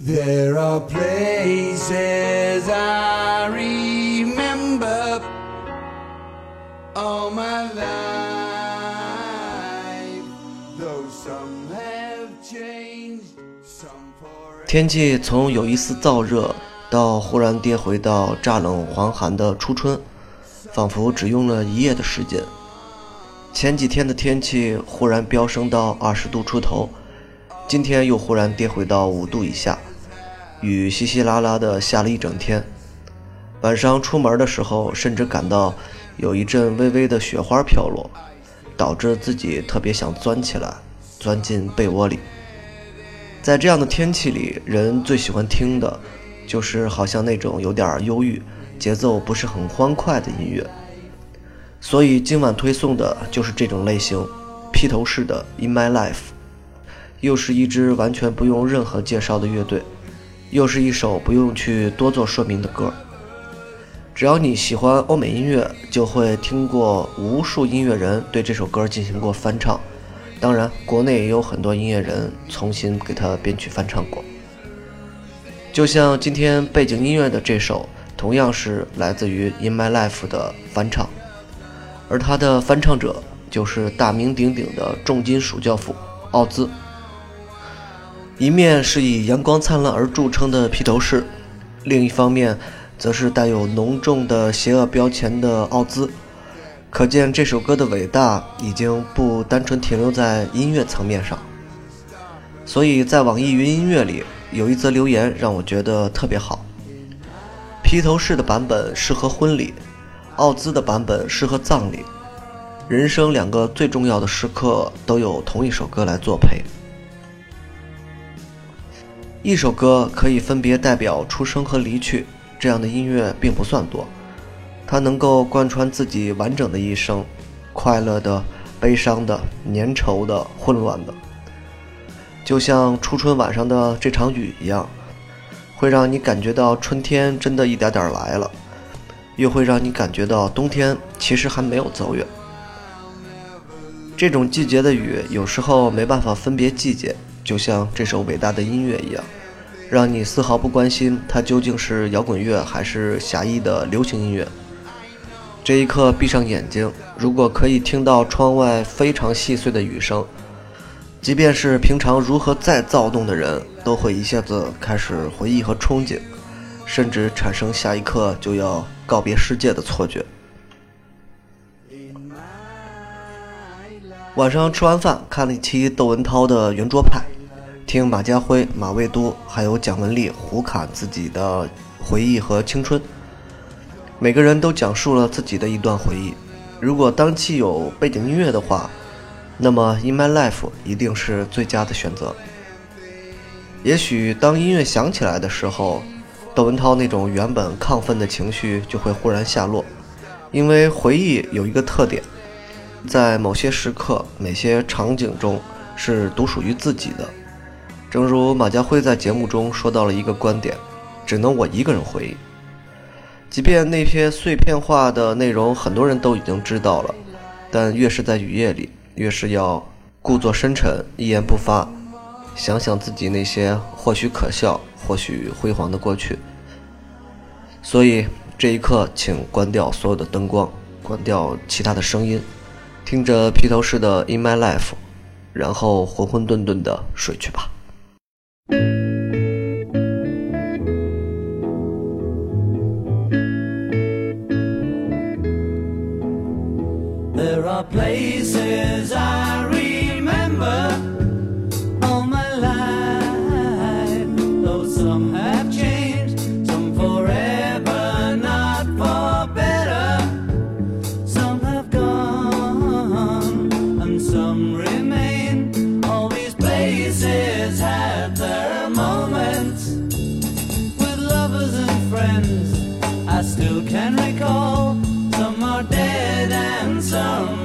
There are places I remember all my life. Though some have changed, some forever. 天气从有一丝燥热，到忽然跌回到乍冷还寒的初春，仿佛只用了一夜的时间。前几天的天气忽然飙升到二十度出头，今天又忽然跌回到五度以下，雨稀稀拉拉的下了一整天。晚上出门的时候，甚至感到有一阵微微的雪花飘落，导致自己特别想钻起来，钻进被窝里。在这样的天气里，人最喜欢听的，就是好像那种有点忧郁、节奏不是很欢快的音乐。所以今晚推送的就是这种类型，披头士的《In My Life》，又是一支完全不用任何介绍的乐队，又是一首不用去多做说明的歌。只要你喜欢欧美音乐，就会听过无数音乐人对这首歌进行过翻唱。当然，国内也有很多音乐人重新给它编曲翻唱过。就像今天背景音乐的这首，同样是来自于《In My Life》的翻唱。而他的翻唱者就是大名鼎鼎的重金属教父奥兹。一面是以阳光灿烂而著称的披头士，另一方面则是带有浓重的邪恶标签的奥兹。可见这首歌的伟大已经不单纯停留在音乐层面上。所以在网易云音乐里有一则留言让我觉得特别好：披头士的版本适合婚礼。奥兹的版本适合葬礼，人生两个最重要的时刻都有同一首歌来作陪。一首歌可以分别代表出生和离去，这样的音乐并不算多，它能够贯穿自己完整的一生，快乐的、悲伤的、粘稠的、混乱的，就像初春晚上的这场雨一样，会让你感觉到春天真的一点点来了。又会让你感觉到冬天其实还没有走远。这种季节的雨，有时候没办法分别季节，就像这首伟大的音乐一样，让你丝毫不关心它究竟是摇滚乐还是狭义的流行音乐。这一刻，闭上眼睛，如果可以听到窗外非常细碎的雨声，即便是平常如何再躁动的人，都会一下子开始回忆和憧憬。甚至产生下一刻就要告别世界的错觉。晚上吃完饭，看了一期窦文涛的圆桌派，听马家辉、马未都还有蒋雯丽胡侃自己的回忆和青春。每个人都讲述了自己的一段回忆。如果当期有背景音乐的话，那么《In My Life》一定是最佳的选择。也许当音乐响起来的时候。窦文涛那种原本亢奋的情绪就会忽然下落，因为回忆有一个特点，在某些时刻、某些场景中是独属于自己的。正如马家辉在节目中说到了一个观点：只能我一个人回忆。即便那些碎片化的内容很多人都已经知道了，但越是在雨夜里，越是要故作深沉，一言不发，想想自己那些或许可笑。或许辉煌的过去，所以这一刻，请关掉所有的灯光，关掉其他的声音，听着披头士的《In My Life》，然后浑浑沌沌的睡去吧。There are places I remember all my life, though some have changed, some forever, not for better. Some have gone, and some remain. All these places had their moments with lovers and friends. I still can recall some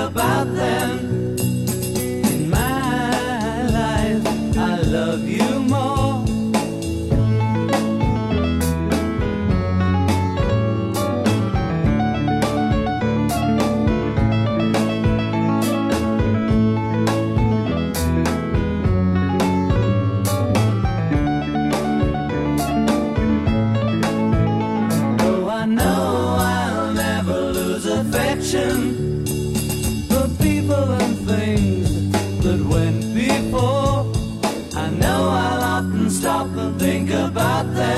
about that.